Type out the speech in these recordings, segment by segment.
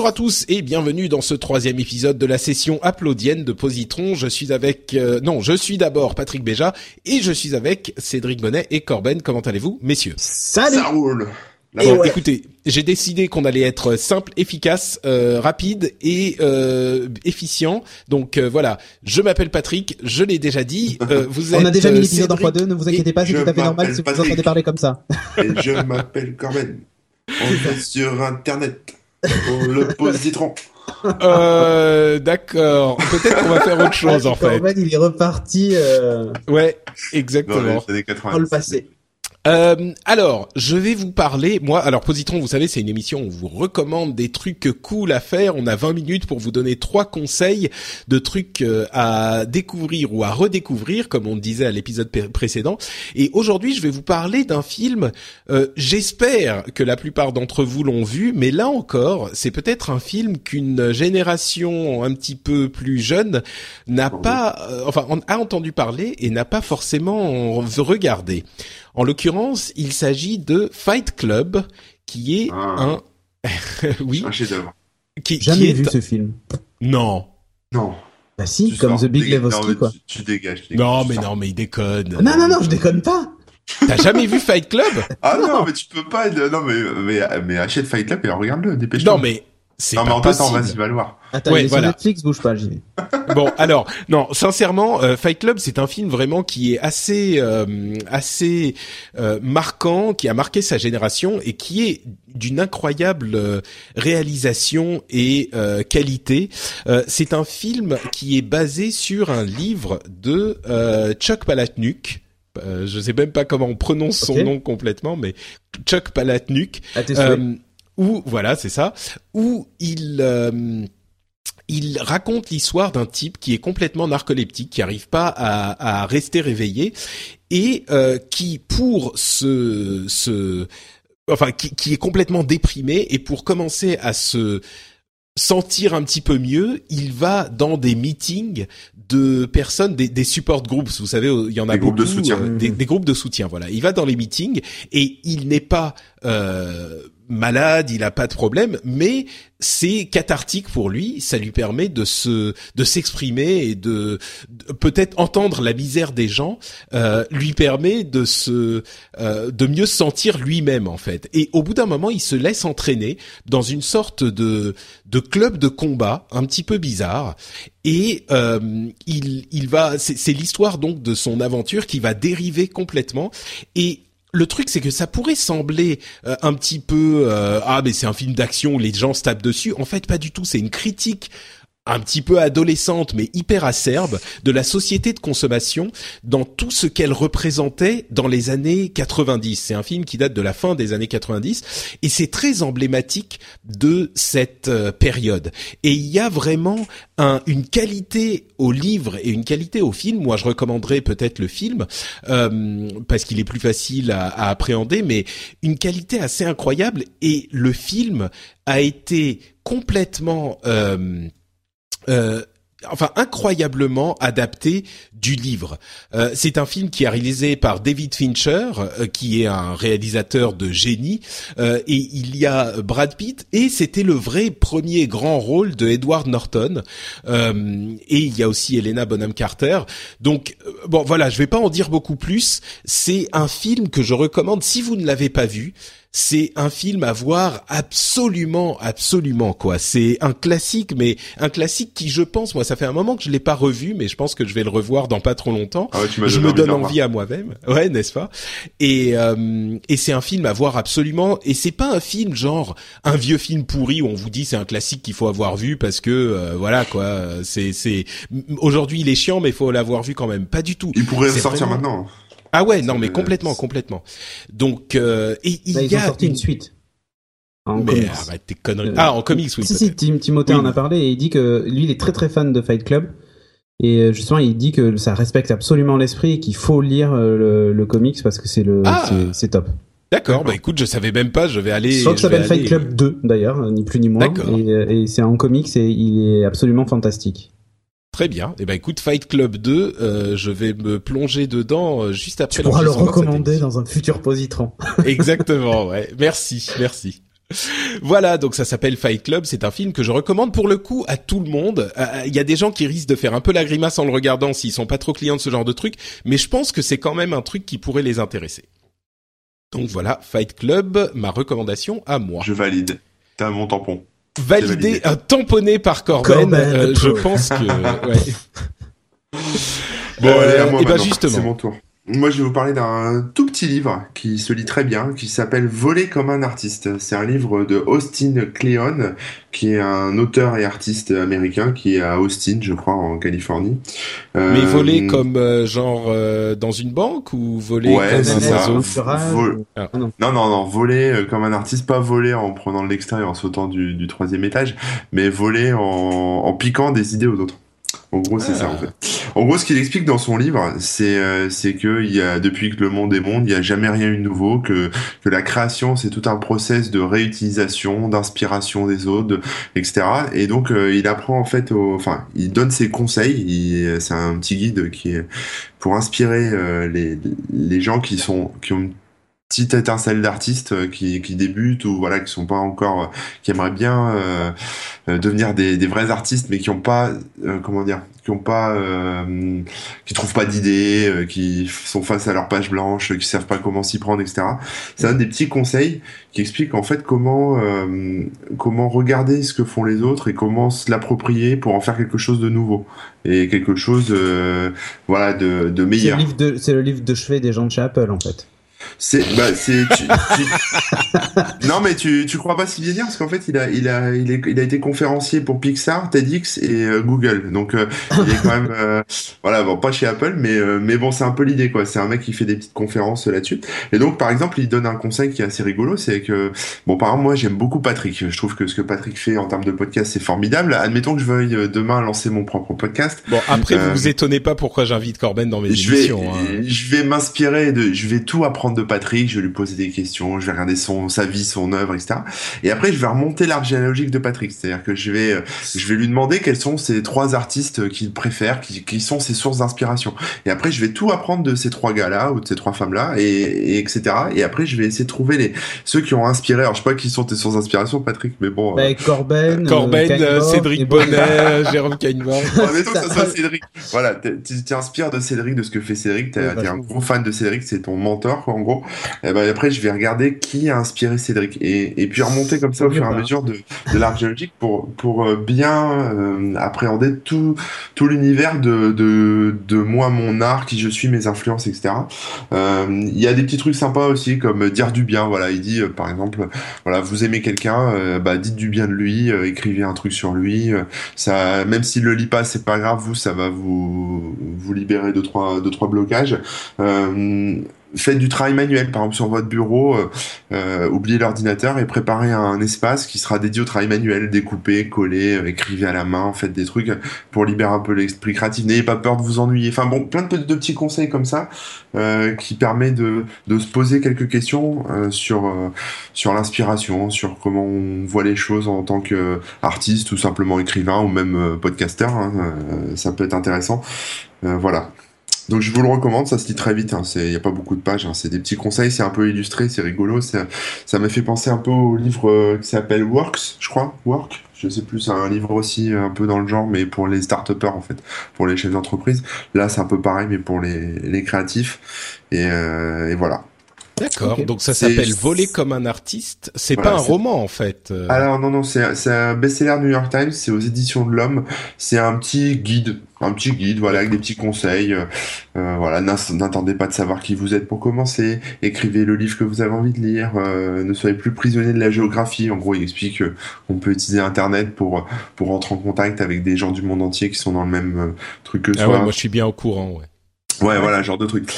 Bonjour à tous et bienvenue dans ce troisième épisode de la session applaudienne de Positron. Je suis avec, euh, non, je suis d'abord Patrick Béja et je suis avec Cédric Bonnet et Corben. Comment allez-vous, messieurs? Salut Ça roule. Et bonne- écoutez, j'ai décidé qu'on allait être simple, efficace, euh, rapide et euh, efficient. Donc euh, voilà, je m'appelle Patrick, je l'ai déjà dit. euh, vous êtes On a déjà euh, mis l'épisode en Cédric- x2, ne vous inquiétez pas, c'est tout à fait normal si vous entendez parler comme ça. Et je m'appelle Corben. On est sur Internet. Le positron. Euh, D'accord. Peut-être qu'on va faire autre chose en fait. Corben, il est reparti euh, Ouais, Dans exactement. les années 80. dans le passé. Euh, alors, je vais vous parler. Moi, alors Positron, vous savez, c'est une émission où on vous recommande des trucs cool à faire. On a 20 minutes pour vous donner trois conseils de trucs euh, à découvrir ou à redécouvrir, comme on disait à l'épisode pré- précédent. Et aujourd'hui, je vais vous parler d'un film. euh, J'espère que la plupart d'entre vous l'ont vu, mais là encore, c'est peut-être un film qu'une génération un petit peu plus jeune n'a pas, euh, enfin, a entendu parler et n'a pas forcément regardé. En l'occurrence, il s'agit de Fight Club, qui est Ah. un, oui, Un chef-d'œuvre. qui, qui Jamais est vu ce film. non, Non. Bah si, Tu comme sors. The Big Lebowski, quoi. Tu, tu dégages. tu dégages, non, mais non, mais il déconne. Non, non, non, je déconne pas T'as jamais vu Fight Club? Ah non, Non. mais tu peux pas. Non, mais, mais, mais achète Fight Club et regarde-le, dépêche-toi. Non, mais c'est Non, mais pas en attendant, possible. vas-y, va le voir. Attends, Ouais, il est voilà. sur Netflix, bouge pas, j'y vais. Bon, alors non, sincèrement, euh, Fight Club, c'est un film vraiment qui est assez, euh, assez euh, marquant, qui a marqué sa génération et qui est d'une incroyable euh, réalisation et euh, qualité. Euh, c'est un film qui est basé sur un livre de euh, Chuck Palahniuk. Euh, je sais même pas comment on prononce son nom complètement, mais Chuck Palahniuk. Euh, où voilà, c'est ça, où il euh, il raconte l'histoire d'un type qui est complètement narcoleptique, qui arrive pas à, à rester réveillé et euh, qui, pour se, se enfin, qui, qui est complètement déprimé et pour commencer à se sentir un petit peu mieux, il va dans des meetings de personnes, des, des support groups. Vous savez, il y en a Des groupes de beaucoup, soutien. euh, des, des groupes de soutien. Voilà, il va dans les meetings et il n'est pas euh, malade, il a pas de problème, mais c'est cathartique pour lui. Ça lui permet de se, de s'exprimer et de, peut-être entendre la misère des gens. euh, lui permet de se, euh, de mieux se sentir lui-même en fait. Et au bout d'un moment, il se laisse entraîner dans une sorte de, de club de combat un petit peu bizarre. Et euh, il, il va, c'est l'histoire donc de son aventure qui va dériver complètement. Et le truc, c'est que ça pourrait sembler euh, un petit peu euh, ah mais c'est un film d'action les gens se tapent dessus. En fait, pas du tout. C'est une critique un petit peu adolescente mais hyper acerbe de la société de consommation dans tout ce qu'elle représentait dans les années 90. C'est un film qui date de la fin des années 90 et c'est très emblématique de cette euh, période. Et il y a vraiment un, une qualité au livre et une qualité au film. Moi, je recommanderais peut-être le film euh, parce qu'il est plus facile à, à appréhender, mais une qualité assez incroyable. Et le film a été complètement euh, euh, enfin incroyablement adapté du livre. Euh, c'est un film qui est réalisé par David Fincher, euh, qui est un réalisateur de génie, euh, et il y a Brad Pitt, et c'était le vrai premier grand rôle de Edward Norton, Euh, et il y a aussi Helena Bonham Carter. Donc euh, bon voilà, je vais pas en dire beaucoup plus. C'est un film que je recommande si vous ne l'avez pas vu. C'est un film à voir absolument, absolument quoi. C'est un classique, mais un classique qui, je pense, moi, ça fait un moment que je l'ai pas revu, mais je pense que je vais le revoir dans pas trop longtemps. Ah ouais, tu je me donne envie à moi-même, ouais, n'est-ce pas? Et euh, et c'est un film à voir absolument. Et c'est pas un film genre un vieux film pourri où on vous dit c'est un classique qu'il faut avoir vu parce que euh, voilà quoi. C'est c'est aujourd'hui il est chiant, mais il faut l'avoir vu quand même. Pas du tout. Il pourrait sortir vraiment- maintenant. Ah ouais, non, mais complètement, complètement. Donc, euh, et il Là, y ils ont a sorti une suite. En Mais comics. arrête tes conneries. Euh, ah, en comics, oui. si, si. Tim, Timothée Oui. en a parlé et il dit que lui, il est très très fan de Fight Club. Et euh, justement, il dit que ça respecte absolument l'esprit et qu'il faut lire le, le comics parce que c'est le, Ah. c'est- top. D'accord. Bah écoute, je savais même pas. Je vais aller. Crois que ça s'appelle Fight Club 2 d'ailleurs, ni plus ni moins. D'accord. Et, et c'est en comics et il est absolument fantastique. Très bien. Et ben écoute, Fight Club 2, euh, je vais me plonger dedans euh, juste après. Tu pourras le recommander dans un futur positron. Exactement, ouais. Merci, merci. Voilà, donc ça s'appelle Fight Club. C'est un film que je recommande pour le coup à tout le monde. Euh, Il y a des gens qui risquent de faire un peu la grimace en le regardant s'ils sont pas trop clients de ce genre de truc, mais je pense que c'est quand même un truc qui pourrait les intéresser. Donc voilà, Fight Club, ma recommandation à moi. Je valide. T'as mon tampon. Validé, validé. euh, tamponné par Corben. Corben, euh, je pense que. Ouais. Bon, Euh, allez, à moi et bah maintenant. justement. C'est mon tour. Moi, je vais vous parler d'un tout petit livre qui se lit très bien, qui s'appelle Voler comme un artiste. C'est un livre de Austin Kleon, qui est un auteur et artiste américain qui est à Austin, je crois, en Californie. Euh, Mais voler comme euh, genre euh, dans une banque ou voler Ouais, comme c'est un ça. Vol- Ah. Ah non. Non, non, voler comme un artiste, pas voler en prenant de l'extérieur, en sautant du, du troisième étage, mais voler en, en piquant des idées aux autres. En gros, c'est Ah. ça, en fait. En gros, ce qu'il explique dans son livre, c'est euh, que il y a depuis que le monde est monde, il y a jamais rien eu de nouveau, que que la création c'est tout un process de réutilisation, d'inspiration des autres, de- etc. Et donc euh, il apprend en fait, au, enfin, il donne ses conseils. il- C'est un petit guide qui est pour inspirer euh, les les gens qui sont qui ont une petite étincelle d'artistes euh, qui, qui débutent ou voilà qui sont pas encore euh, qui aimeraient bien euh, euh, devenir des, des vrais artistes mais qui ont pas euh, comment dire qui ont pas euh, qui trouvent pas d'idées euh, qui sont face à leur page blanche qui savent pas comment s'y prendre etc c'est un des petits conseils qui explique en fait comment euh, comment regarder ce que font les autres et comment se l'approprier pour en faire quelque chose de nouveau et quelque chose euh, voilà de, de C'est le, meilleur livre de, c'est le livre de chevet des gens de chez Apple en fait. C'est bah c'est tu, tu- non mais tu tu crois pas si bien dire parce qu'en fait il a il a il, est, il a été conférencier pour Pixar, TEDx et euh, Google. Donc euh, il est quand même euh, voilà bon pas chez Apple mais euh, mais bon c'est un peu l'idée quoi. C'est un mec qui fait des petites conférences là-dessus. Et donc par exemple il donne un conseil qui est assez rigolo c'est que bon par exemple moi j'aime beaucoup Patrick. Je trouve que ce que Patrick fait en termes de podcast c'est formidable. Admettons que je veuille euh, demain lancer mon propre podcast. Bon, après, vous vous étonnez pas pourquoi j'invite Corben dans mes je vais, émissions. hein. je vais m'inspirer de, je vais tout apprendre de Patrick, je vais lui poser des questions, je vais regarder son, sa vie, son œuvre, etc. Et après, je vais remonter l'arbre généalogique de Patrick. C'est-à-dire que je vais, euh, je vais lui demander quels sont ces trois artistes qu'il préfère, qui, qui sont ses sources d'inspiration. Et après, je vais tout apprendre de ces trois gars-là ou de ces trois femmes-là, et, et etc. Et après, je vais essayer de trouver les, ceux qui ont inspiré. Alors, je sais pas qui sont tes sources d'inspiration, Patrick, mais bon. euh, Bah, Corben, Corben, euh, euh, Kainborg, Cédric et Bonnet. Jérôme Kainborg. Admettons que ça Ça- soit Cédric. Voilà, tu t'inspires de Cédric, de ce que fait Cédric. T'es Ouais, t'es un gros fan de Cédric, c'est ton mentor, quoi, en gros. Et ben après, je vais regarder qui a inspiré Cédric et, et puis remonter comme ça au fur et à mesure de, de l'arbre géologique pour pour euh, bien euh, appréhender tout tout l'univers de, de de moi, mon art, qui je suis, mes influences, etc. Euh, Il y a des petits trucs sympas aussi comme dire du bien. Voilà, il dit euh, par exemple, voilà, vous aimez quelqu'un, bah dites du bien de lui, écrivez un truc sur lui. ça, même s'il le lit pas, c'est pas grave. Vous, ça va vous vous libérer de trois de trois blocages. Euh, faites du travail manuel, par exemple sur votre bureau, euh, euh, oubliez l'ordinateur et préparez un espace qui sera dédié au travail manuel, découpez, collez, euh, écrivez à la main, faites des trucs pour libérer un peu l'esprit créatif. N'ayez pas peur de vous ennuyer. Enfin bon, plein de, petits- conseils comme ça euh, qui permet de, de se poser quelques questions euh, sur euh, sur l'inspiration, sur comment on voit les choses en tant qu'artiste ou simplement écrivain ou même podcasteur. hein, ça peut être intéressant. Voilà. Donc je vous le recommande, ça se lit très vite, il n'y a pas beaucoup de pages, hein, c'est des petits conseils, c'est un peu illustré, c'est rigolo, ça m'a fait penser un peu au livre euh, qui s'appelle Works, je crois, Work, je sais plus, c'est un livre aussi euh, un peu dans le genre, mais pour les start en fait, pour les chefs d'entreprise. Là c'est un peu pareil, mais pour les, créatifs, et, euh, et voilà. D'accord. Donc ça s'appelle Voler comme un artiste. C'est Voilà, pas un roman en fait. euh. Alors non non c'est un best-seller New York Times, c'est aux éditions de l'Homme, c'est un petit guide, un petit guide voilà avec des petits conseils, euh, euh, voilà n'attendez pas de savoir qui vous êtes pour commencer, écrivez le livre que vous avez envie de lire, euh, ne soyez plus prisonnier de la géographie, en gros il explique qu'on peut utiliser internet pour pour rentrer en contact avec des gens du monde entier qui sont dans le même truc que Ah soi. ouais, moi je suis bien au courant. Ouais. Ouais, voilà, genre de truc.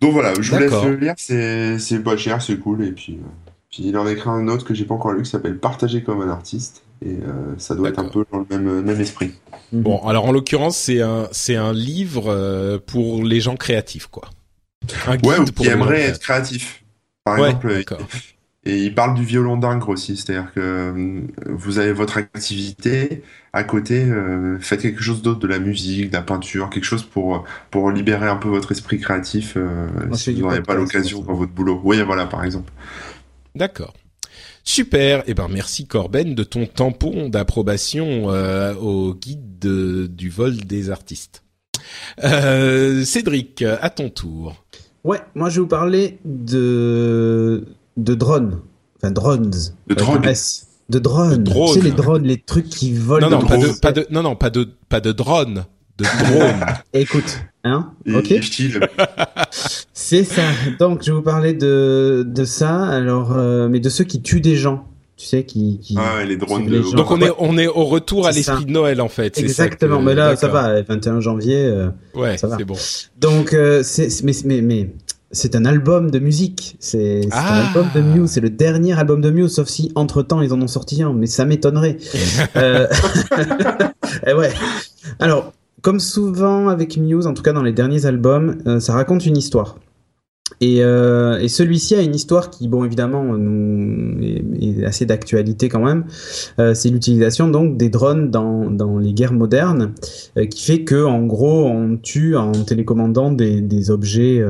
Donc voilà, je vous laisse le lire, c'est c'est pas cher, c'est cool, et puis, euh, puis il en a écrit un autre que j'ai pas encore lu qui s'appelle Partager comme un artiste, et euh, ça doit être un peu dans le même, même esprit. Bon, alors en l'occurrence, c'est un c'est un livre euh, pour les gens créatifs, quoi. Un guide Ouais, ou pour qui les gens aimerait créatifs. être créatif. Par Ouais, exemple, d'accord. et il parle du violon d'ingre aussi, c'est-à-dire que euh, vous avez votre activité, à côté, euh, faites quelque chose d'autre, de la musique, de la peinture, quelque chose pour, pour libérer un peu votre esprit créatif, euh, si vous n'en avez pas l'occasion moi, dans votre boulot. Oui, voilà, par exemple. D'accord. Super. Eh ben merci Corben de ton tampon d'approbation euh, au guide de- du vol des artistes. Euh, Cédric, à ton tour. Ouais, moi je vais vous parler de de drones, enfin drones. De drones. S. De drones. De drones. Tu sais les drones, les trucs qui volent. Non non pas de drones. pas de non non pas de pas de drone, de drone. Écoute, hein, Et- ok. C'est ça. Donc, je vais vous parler de, de ça. Alors, euh, mais de ceux qui tuent des gens. Tu sais, qui. qui... Ah ouais, les drones de. les gens. Donc on est on est au retour à l'esprit de Noël en fait. ça Exactement. que- Mais là, ça va. 21 janvier. euh, Ouais, ça va. c'est bon. Donc, euh, c'est mais mais mais c'est un album de musique. C'est c'est Ah. un album de Muse. C'est le dernier album de Muse, sauf si entre temps ils en ont sorti un. Mais ça m'étonnerait. euh... eh ouais. Alors, comme souvent avec Muse, en tout cas dans les derniers albums, euh, ça raconte une histoire. Et, euh, et celui-ci a une histoire qui, bon, évidemment, nous, est, est assez d'actualité quand même. Euh, c'est l'utilisation donc des drones dans, dans les guerres modernes, euh, qui fait que, en gros, on tue en télécommandant des, des objets.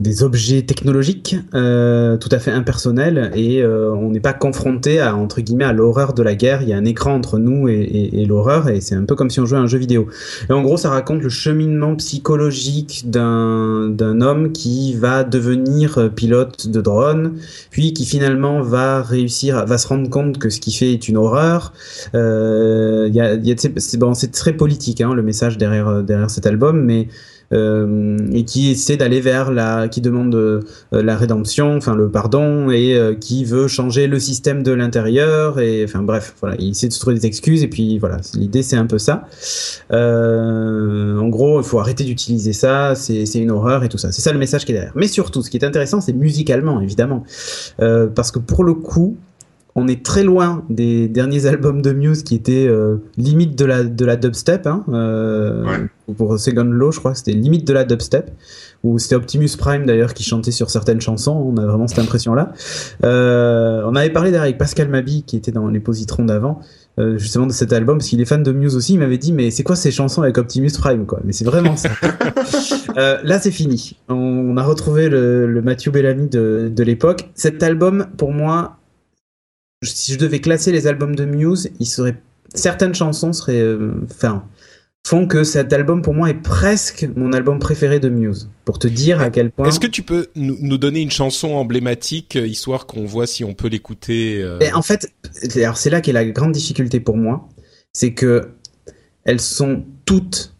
Des objets technologiques euh, tout à fait impersonnels et euh, on n'est pas confronté à entre guillemets à l'horreur de la guerre. Il y a un écran entre nous et, et- et l'horreur et c'est un peu comme si on jouait à un jeu vidéo. Et en gros, ça raconte le cheminement psychologique d'un d'un homme qui va devenir pilote de drone, puis qui finalement va réussir, va se rendre compte que ce qu'il fait est une horreur. Euh, y a, y a c'est bon, très politique hein, le message derrière derrière cet album, mais et qui essaie d'aller vers la, qui demande euh, la rédemption, enfin le pardon, et euh, qui veut changer le système de l'intérieur, et enfin bref, voilà, il essaie de se trouver des excuses, et puis voilà, l'idée c'est un peu ça. Euh, en gros, il faut arrêter d'utiliser ça, c'est une horreur et tout ça. C'est ça le message qui est derrière. Mais surtout, ce qui est intéressant, c'est musicalement, évidemment, Euh, parce que pour le coup, on est très loin des derniers albums de Muse qui étaient euh, limite de la, de la dubstep. Hein, euh, Ouais. Pour Second Law, je crois que c'était limite de la dubstep. Ou c'était Optimus Prime d'ailleurs qui chantait sur certaines chansons. On a vraiment cette impression-là. Euh, on avait parlé d'ailleurs avec Pascal Mabi qui était dans les positrons d'avant. justement de cet album parce qu'il est fan de Muse aussi il m'avait dit mais c'est quoi ces chansons avec Optimus Prime quoi? Mais c'est vraiment ça là c'est fini on, on a retrouvé le, le Matthew Bellamy de, de l'époque cet album pour moi si je devais classer les albums de Muse, il serait certaines chansons seraient, euh, enfin, font que cet album pour moi est presque mon album préféré de Muse. Pour te dire à quel point. Est-ce que tu peux nous, nous donner une chanson emblématique euh, histoire qu'on voit si on peut l'écouter euh, en fait, alors c'est là qu'est la grande difficulté pour moi, c'est que elles sont toutes.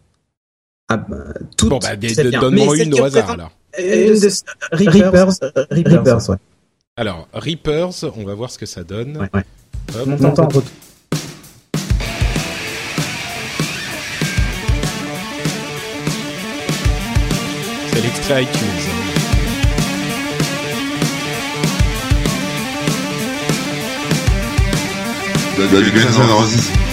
ah, bah, toutes Bon bah donne-moi une au hasard représente- alors. Une de Reapers, Reapers, ouais. Alors Reapers, on va voir ce que ça donne. Ouais, ouais. Hop. On en. C'est l'extrait iTunes. Bah,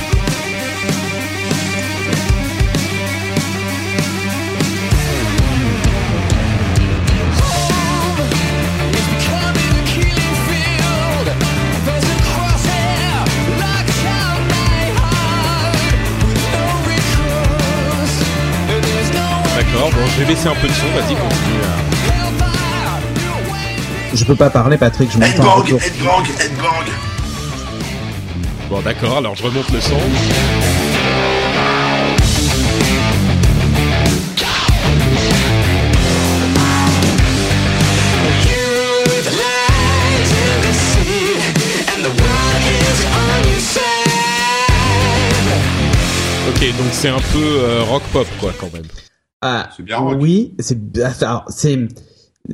Je vais baisser un peu de son, vas-y, continue. euh. Je peux pas parler, Patrick, je m'entends. Headbang, Bon, d'accord, alors je remonte le son. Ok, donc c'est un peu euh, rock pop, quoi, quand même. Ah, C'est bien rock. oui, c'est alors, c'est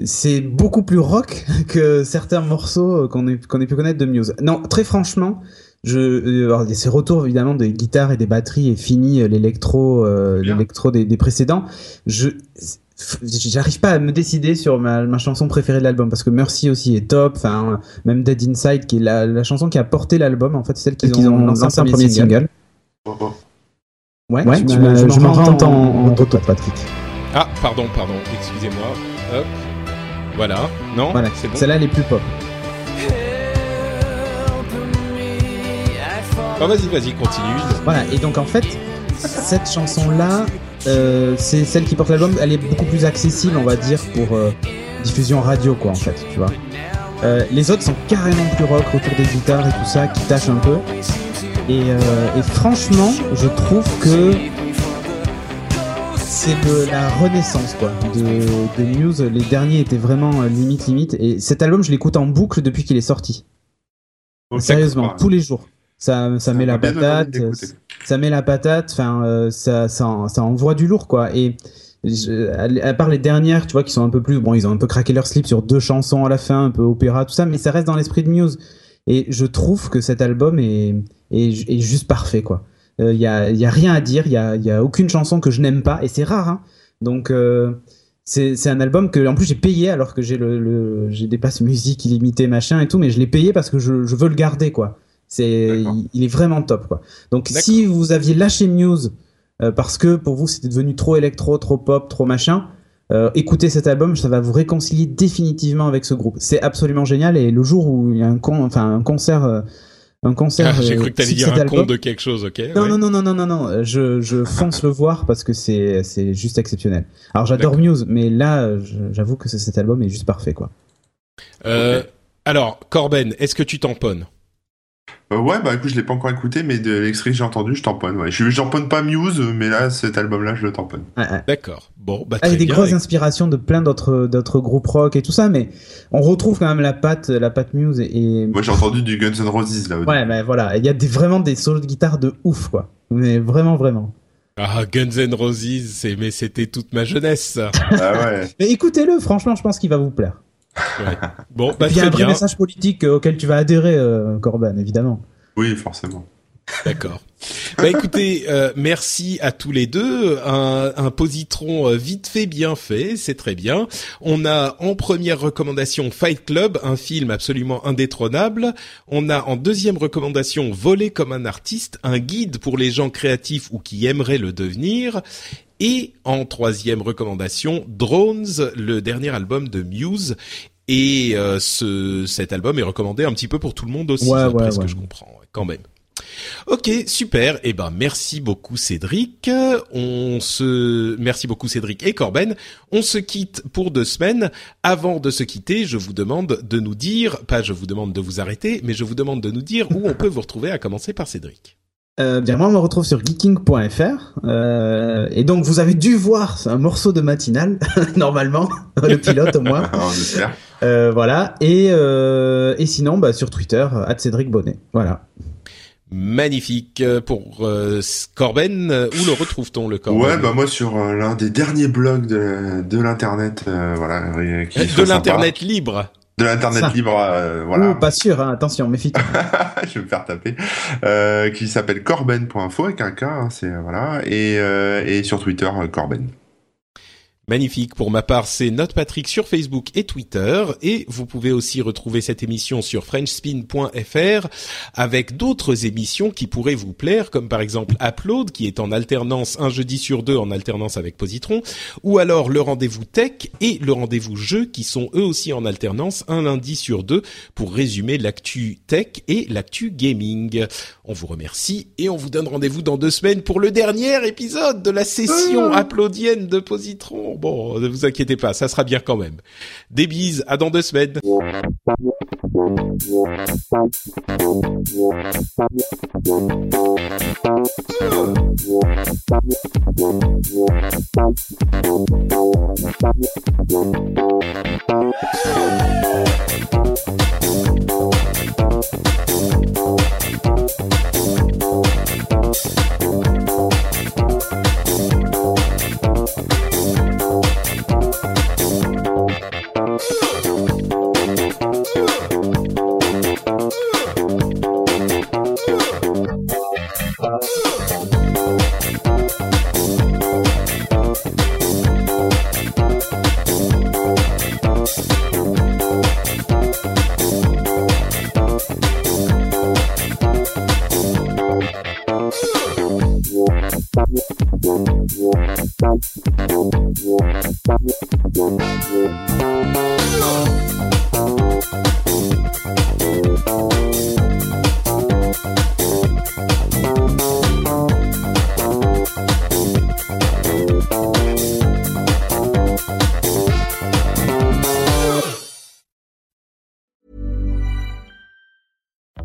c'est beaucoup plus rock que certains morceaux qu'on ait, qu'on ait pu connaître de Muse. Non, très franchement, je, euh, alors, il y a ces retours évidemment des guitares et des batteries et fini euh, l'électro, euh, l'électro des, des précédents. Je j'arrive pas à me décider sur ma, ma chanson préférée de l'album parce que Mercy aussi est top. Enfin, même Dead Inside qui est la, la chanson qui a porté l'album en fait, c'est celle qu'ils ont, ont lancé lancé en premier single. Oh, oh. Ouais, Ouais, tu je m'en rends en, en retour. retour, Patrick. Ah pardon pardon excusez-moi. Hop. Voilà non Voilà, c'est bon. celle-là elle est plus pop. Ah, vas-y vas-y continue. Voilà, et donc en fait, cette chanson-là, euh, c'est celle qui porte l'album, elle est beaucoup plus accessible, on va dire, pour euh, diffusion radio, quoi, en fait, tu vois. Euh, les autres sont carrément plus rock, autour des guitares et tout ça, qui tâchent un peu. Et, euh, et franchement, je trouve que c'est de la renaissance, quoi, de, de Muse. Les derniers étaient vraiment euh, limite, limite. Et cet album, je l'écoute en boucle depuis qu'il est sorti. Sérieusement, tous les jours. Ça, ça met la patate, ça met la patate, enfin, euh, ça, ça, en- ça envoie du lourd, quoi. Et je- à part les dernières, tu vois, qui sont un peu plus, bon, ils ont un peu craqué leur slip sur deux chansons à la fin, un peu opéra, tout ça, mais ça reste dans l'esprit de Muse. Et je trouve que cet album est, est, est juste parfait, quoi. Il y, a, y a rien à dire, il y a, y a aucune chanson que je n'aime pas, et c'est rare, hein. Donc, euh, c'est un album que, en plus, j'ai payé alors que j'ai le, le j'ai des passes musique illimitées, machin et tout, mais je l'ai payé parce que je, je veux le garder, quoi. C'est, il, il est vraiment top, quoi. Donc, si vous aviez lâché Muse euh, parce que pour vous c'était devenu trop électro, trop pop, trop machin, euh, écoutez cet album, ça va vous réconcilier définitivement avec ce groupe. C'est absolument génial et le jour où il y a un con, enfin un concert, euh, un concert. Ah, J'ai euh, cru que t'allais dire un album- compte de quelque chose ok. non, ouais. non, non, non, non, non, non, euh, je, je fonce le voir parce que c'est, c'est juste exceptionnel. Alors j'adore. Muse, mais là, j'avoue que ce- cet album est juste parfait, quoi. Euh. Alors Corben est-ce que tu tamponnes? Euh, ouais, bah écoute, je l'ai pas encore écouté, mais de l'extrait que j'ai entendu, je tamponne. Ouais. Je je tamponne pas Muse, mais là, cet album-là, je le tamponne. Ouais, ouais. D'accord. Bon bah Ah, il y très a des bien. grosses inspirations de plein d'autres, d'autres groupes rock et tout ça, mais on retrouve quand même la patte, la patte Muse et, et- Moi, j'ai entendu du Guns N' Roses là. Ouais, mais voilà, il y a des, vraiment des solos de guitare de ouf, quoi. Mais vraiment, vraiment. Ah Guns N' Roses c'est mais c'était toute ma jeunesse. Ah ouais. Mais écoutez-le, franchement, je pense qu'il va vous plaire. Ouais. Bon bah il y a très un vrai bien. message politique euh, auquel tu vas adhérer, euh, Corban, évidemment. Oui, forcément. D'accord. Bah écoutez, euh, merci à tous les deux. Un, un positron euh, vite fait, bien fait, c'est très bien. On a en première recommandation Fight Club, un film absolument indétrônable. On a en deuxième recommandation Voler comme un artiste, un guide pour les gens créatifs ou qui aimeraient le devenir. Et en troisième recommandation, Drones, le dernier album de Muse. Et euh, ce, cet album est recommandé un petit peu pour tout le monde aussi, Ouais, ce que je comprends, quand même. Ok, super. Eh ben, merci beaucoup Cédric. On se, merci beaucoup Cédric et Corben. On se quitte pour deux semaines. Avant de se quitter, je vous demande de nous dire, pas je vous demande de vous arrêter, mais je vous demande de nous dire où on peut vous retrouver, à commencer par Cédric. Euh, bien, moi, on me retrouve sur geeking.fr. Euh, et donc, vous avez dû voir un morceau de matinale, normalement, le pilote au moins. Euh, voilà. Et, euh, et sinon, bah, sur Twitter, à Cédric Bonnet. Voilà. Magnifique. Pour euh, Corben, euh, où le retrouve-t-on le Corben? Ouais, bah moi sur euh, l'un des derniers blogs de, de l'internet, euh, voilà, euh, qui est De l'internet libre. de l'internet libre, euh, voilà. Ouh, pas sûr, hein, attention, méfie-toi. je vais me faire taper, euh, qui s'appelle corben.info avec un K, hein, c'est euh, voilà, et, euh, et sur Twitter euh, Corben. Magnifique. Pour ma part, c'est Note Patrick sur Facebook et Twitter. Et vous pouvez aussi retrouver cette émission sur FrenchSpin.fr avec d'autres émissions qui pourraient vous plaire, comme par exemple Upload, qui est en alternance un jeudi sur deux, en alternance avec Positron, ou alors le rendez-vous tech et le rendez-vous jeu, qui sont eux aussi en alternance un lundi sur deux pour résumer l'actu tech et l'actu gaming. On vous remercie et on vous donne rendez-vous dans deux semaines pour le dernier épisode de la session applaudienne de Positron bon, ne vous inquiétez pas, ça sera bien quand même. Des bises, à dans deux semaines.